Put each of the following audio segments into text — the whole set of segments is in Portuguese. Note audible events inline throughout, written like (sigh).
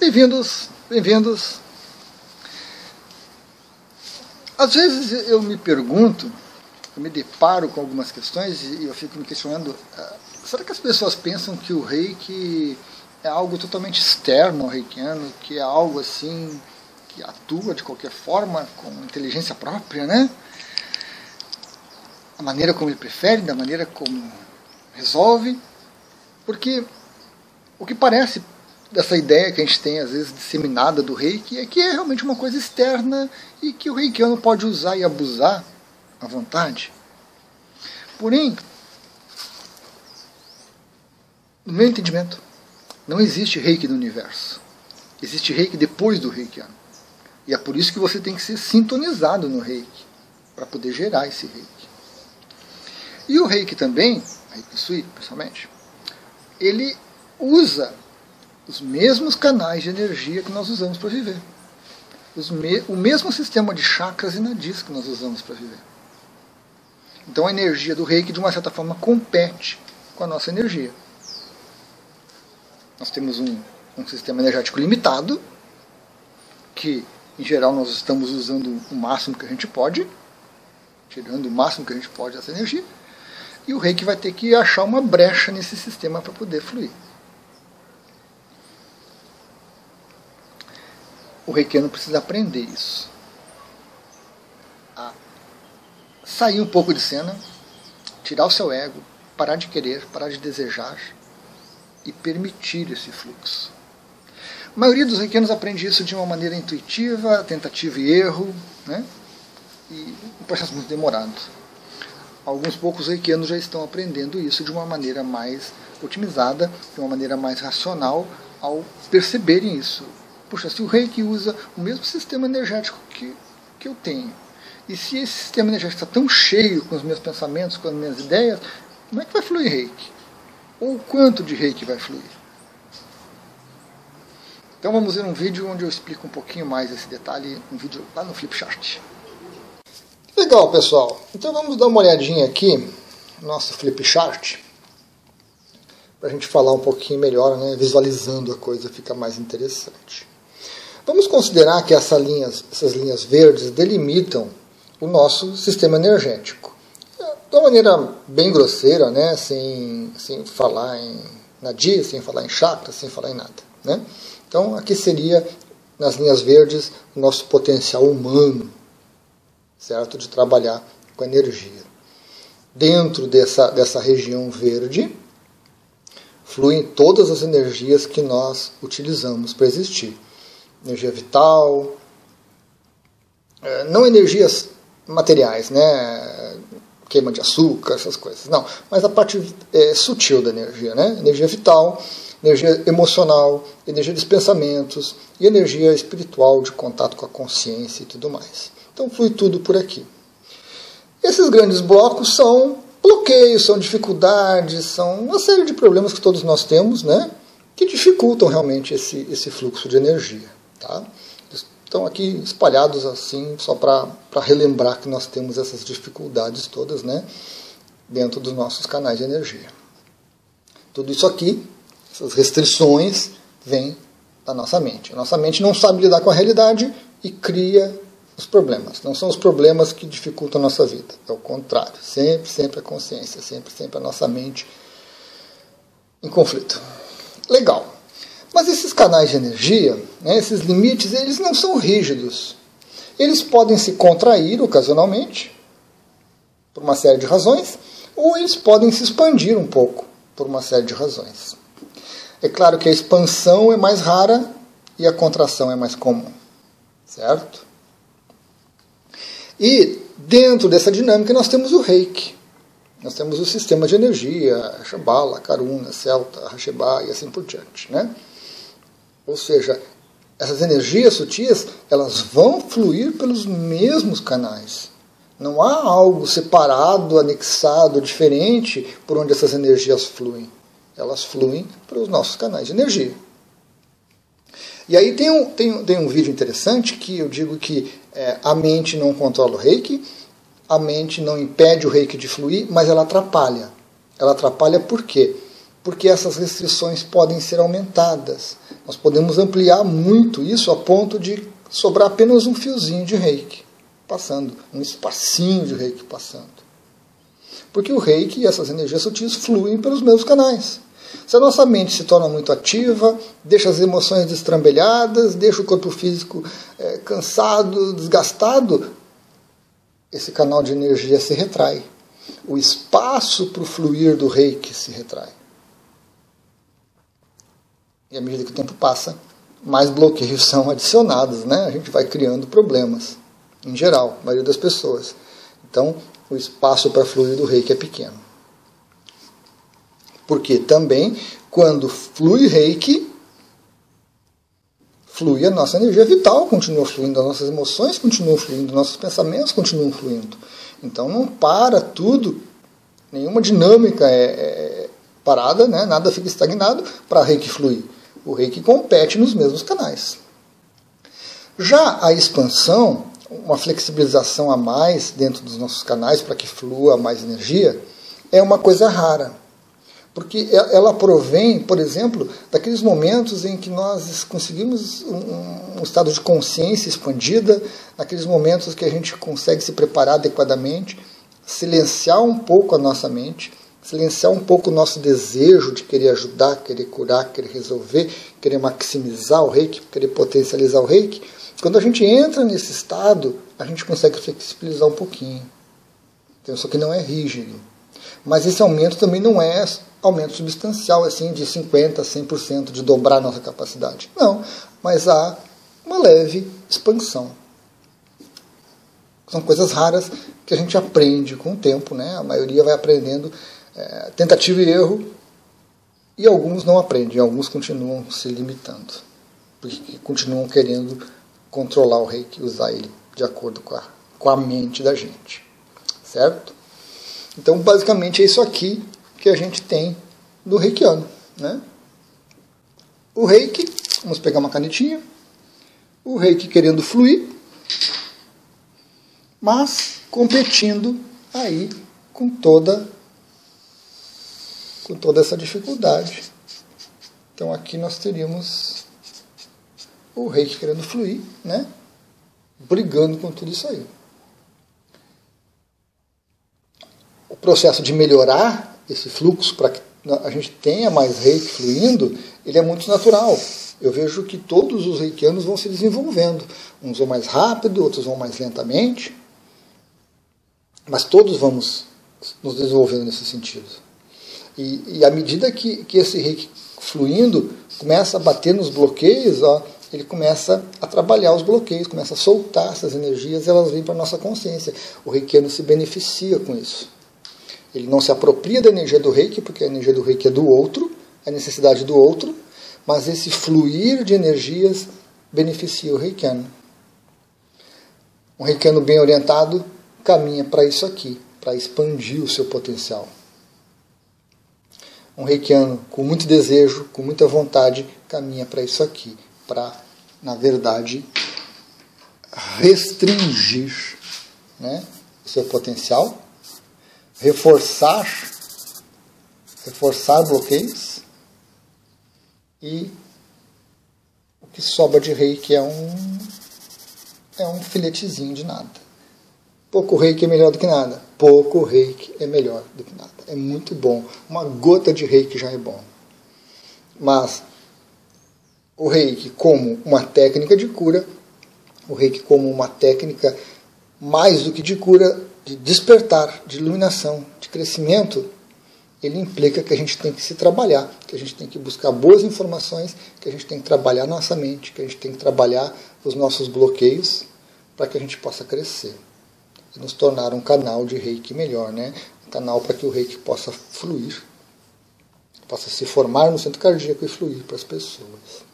Bem-vindos, bem-vindos. Às vezes eu me pergunto, eu me deparo com algumas questões e eu fico me questionando: ah, será que as pessoas pensam que o reiki é algo totalmente externo ao reikiano, que é algo assim que atua de qualquer forma, com inteligência própria, né? A maneira como ele prefere, da maneira como resolve. Porque o que parece dessa ideia que a gente tem, às vezes, disseminada do reiki, é que é realmente uma coisa externa e que o reikiano pode usar e abusar à vontade. Porém, no meu entendimento, não existe reiki no universo. Existe reiki depois do reikiano. E é por isso que você tem que ser sintonizado no reiki, para poder gerar esse reiki. E o reiki também, reiki sui, pessoalmente, ele usa os mesmos canais de energia que nós usamos para viver. Me o mesmo sistema de chakras e nadis que nós usamos para viver. Então a energia do reiki, de uma certa forma, compete com a nossa energia. Nós temos um, um sistema energético limitado, que em geral nós estamos usando o máximo que a gente pode, tirando o máximo que a gente pode dessa energia, e o reiki vai ter que achar uma brecha nesse sistema para poder fluir. O reikiano precisa aprender isso. A sair um pouco de cena, tirar o seu ego, parar de querer, parar de desejar e permitir esse fluxo. A maioria dos reikianos aprende isso de uma maneira intuitiva, tentativa e erro, né? e um processo muito demorado. Alguns poucos reikianos já estão aprendendo isso de uma maneira mais otimizada, de uma maneira mais racional, ao perceberem isso puxa, se o reiki usa o mesmo sistema energético que, que eu tenho, e se esse sistema energético está tão cheio com os meus pensamentos, com as minhas ideias, como é que vai fluir reiki? Ou quanto de reiki vai fluir? Então vamos ver um vídeo onde eu explico um pouquinho mais esse detalhe, um vídeo lá no Flipchart. Legal, pessoal. Então vamos dar uma olhadinha aqui no nosso Flipchart para a gente falar um pouquinho melhor, né? visualizando a coisa fica mais interessante. Vamos considerar que essa essas linhas verdes delimitam o nosso sistema energético. De uma maneira bem grosseira, né? sem, sem falar em nadia, sem falar em chakra, sem falar em nada. Né? Então, aqui seria, nas linhas verdes, o nosso potencial humano, certo? De trabalhar com energia. Dentro dessa, dessa região verde, fluem todas as energias que nós utilizamos para existir energia vital, é, não energias materiais, né? queima de açúcar, essas coisas, não, mas a parte é, sutil da energia, né? energia vital, energia emocional, energia dos pensamentos e energia espiritual de contato com a consciência e tudo mais. Então flui tudo por aqui. Esses grandes blocos são bloqueios, são dificuldades, são uma série de problemas que todos nós temos, né? Que dificultam realmente esse, esse fluxo de energia. Tá? Estão aqui espalhados assim, só para relembrar que nós temos essas dificuldades todas né, dentro dos nossos canais de energia. Tudo isso aqui, essas restrições, vêm da nossa mente. A nossa mente não sabe lidar com a realidade e cria os problemas. Não são os problemas que dificultam a nossa vida. É o contrário. Sempre, sempre a consciência, sempre, sempre a nossa mente em conflito. Legal. Mas esses canais de energia, né, esses limites, eles não são rígidos. Eles podem se contrair ocasionalmente, por uma série de razões, ou eles podem se expandir um pouco, por uma série de razões. É claro que a expansão é mais rara e a contração é mais comum, certo? E dentro dessa dinâmica nós temos o reiki. Nós temos o sistema de energia, Shambhala, Karuna, Celta, Hasheba e assim por diante. Né? Ou seja, essas energias sutis, elas vão fluir pelos mesmos canais. Não há algo separado, anexado, diferente por onde essas energias fluem. Elas fluem para os nossos canais de energia. E aí tem um, tem, tem um vídeo interessante que eu digo que é, a mente não controla o reiki, a mente não impede o reiki de fluir, mas ela atrapalha. Ela atrapalha por quê? Porque essas restrições podem ser aumentadas. Nós podemos ampliar muito isso a ponto de sobrar apenas um fiozinho de reiki passando, um espacinho de reiki passando. Porque o reiki e essas energias sutis fluem pelos mesmos canais. Se a nossa mente se torna muito ativa, deixa as emoções destrambelhadas, deixa o corpo físico é, cansado, desgastado, esse canal de energia se retrai. O espaço para o fluir do reiki se retrai. E à medida que o tempo passa, mais bloqueios (laughs) são adicionados, né? A gente vai criando problemas, em geral, a maioria das pessoas. Então, o espaço para fluir do reiki é pequeno. Porque também, quando flui reiki, flui a nossa energia vital, continua fluindo, as nossas emoções continuam fluindo, nossos pensamentos continuam fluindo. Então não para tudo, nenhuma dinâmica é, é parada, né? nada fica estagnado para reiki fluir. O reiki compete nos mesmos canais. Já a expansão, uma flexibilização a mais dentro dos nossos canais para que flua mais energia, é uma coisa rara. Porque ela provém, por exemplo, daqueles momentos em que nós conseguimos um, estado de consciência expandida, naqueles momentos que a gente consegue se preparar adequadamente, silenciar um pouco a nossa mente, silenciar um pouco o nosso desejo de querer ajudar, querer curar, querer resolver, querer maximizar o reiki, querer potencializar o reiki. Quando a gente entra nesse estado, a gente consegue flexibilizar um pouquinho. Então, isso aqui não é rígido. Mas esse aumento também não é aumento substancial, assim, de 50%, 100%, de dobrar a nossa capacidade. Não, mas há uma leve expansão. São coisas raras que a gente aprende com o tempo, né? A maioria vai aprendendo é, tentativa e erro, e alguns não aprendem, alguns continuam se limitando, porque continuam querendo controlar o reiki, usar ele de acordo com a, com a mente da gente. Certo? Então, basicamente, é isso aqui que a gente tem do reikiano. Né? O reiki, vamos pegar uma canetinha, o reiki querendo fluir, mas competindo aí com toda com toda essa dificuldade. Então aqui nós teríamos o reiki querendo fluir, né? brigando com tudo isso aí. O processo de melhorar esse fluxo para que a gente tenha mais reiki fluindo, ele é muito natural. Eu vejo que todos os reikianos vão se desenvolvendo. Uns vão mais rápido, outros vão mais lentamente. Mas todos vamos nos desenvolvendo nesse sentido. E, e à medida que, que esse reiki fluindo começa a bater nos bloqueios, ó, ele começa a trabalhar os bloqueios, começa a soltar essas energias e elas vêm para a nossa consciência. O reikiano se beneficia com isso. Ele não se apropria da energia do reiki, porque a energia do reiki é do outro, é a necessidade do outro, mas esse fluir de energias beneficia o reikiano. Um reikiano bem orientado caminha para isso aqui, para expandir o seu potencial um reikiano com muito desejo, com muita vontade, caminha para isso aqui, para, na verdade, restringir né, o seu potencial, reforçar, reforçar bloqueios e o que sobra de reiki é um, é um filetezinho de nada. Pouco reiki é melhor do que nada. Pouco reiki é melhor do que nada. É muito bom. Uma gota de reiki já é bom. Mas o reiki como uma técnica de cura, o reiki como uma técnica mais do que de cura, de despertar, de iluminação, de crescimento, ele implica que a gente tem que se trabalhar, que a gente tem que buscar boas informações, que a gente tem que trabalhar nossa mente, que a gente tem que trabalhar os nossos bloqueios para que a gente possa crescer e nos tornar um canal de reiki melhor, né? Canal para que o reiki possa fluir, possa se formar no centro cardíaco e fluir para as pessoas.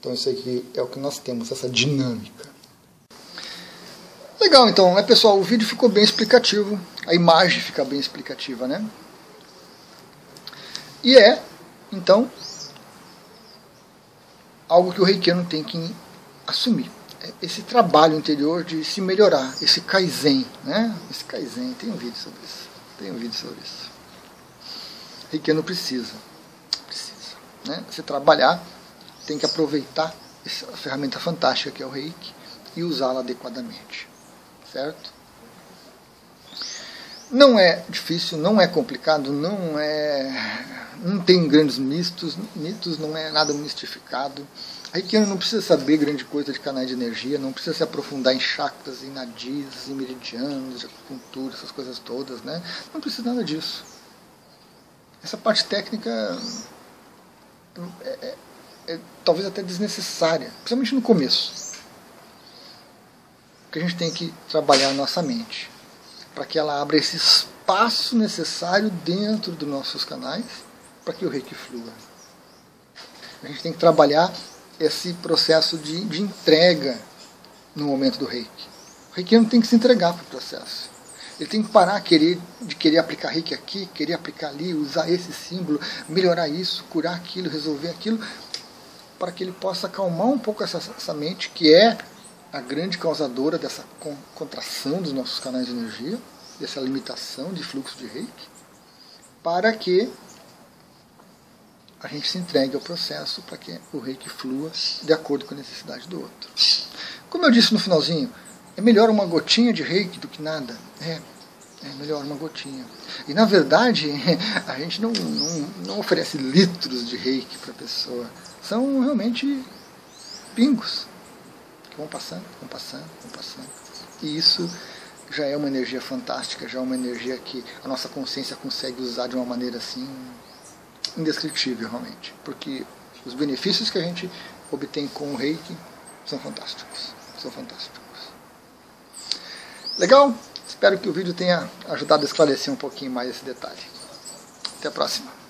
Então isso aqui é o que nós temos, essa dinâmica. Legal, então, né, pessoal? O vídeo ficou bem explicativo, a imagem fica bem explicativa, né? E é, então, algo que o reikiano tem que assumir esse trabalho interior de se melhorar, esse kaizen, né? Esse kaizen, tem um vídeo sobre isso. Tem um vídeo sobre isso. Reikiano precisa. Precisa. Né? Se trabalhar, tem que aproveitar essa ferramenta fantástica que é o reiki e usá-la adequadamente. Certo? Não é difícil, não é complicado, não é. não tem grandes mitos, mitos, não é nada mistificado. Reikiano não precisa saber grande coisa de canais de energia, não precisa se aprofundar em chakras, em nadis, em meridianos, de acupuntura, essas coisas todas, né? Não precisa nada disso. Essa parte técnica é, é, é talvez até desnecessária, principalmente no começo. Porque a gente tem que trabalhar a nossa mente para que ela abra esse espaço necessário dentro dos nossos canais para que o reiki flua. A gente tem que trabalhar esse processo de, de entrega no momento do reiki. O reiki não tem que se entregar para o processo. Ele tem que parar querer, de querer aplicar reiki aqui, querer aplicar ali, usar esse símbolo, melhorar isso, curar aquilo, resolver aquilo, para que ele possa acalmar um pouco essa, essa mente, que é a grande causadora dessa contração dos nossos canais de energia, dessa limitação de fluxo de reiki, para que a gente se entregue ao processo para que o reiki flua de acordo com a necessidade do outro. Como eu disse no finalzinho, é melhor uma gotinha de reiki do que nada. É, é melhor uma gotinha. E na verdade, (laughs) a gente não, não, não oferece litros de reiki para a pessoa. São realmente pingos que vão passando, vão passando, vão passando. E isso já é uma energia fantástica, já é uma energia que a nossa consciência consegue usar de uma maneira assim indescritível realmente, porque os benefícios que a gente obtém com o reiki são fantásticos, são fantásticos. Legal? Espero que o vídeo tenha ajudado a esclarecer um pouquinho mais esse detalhe. Até a próxima.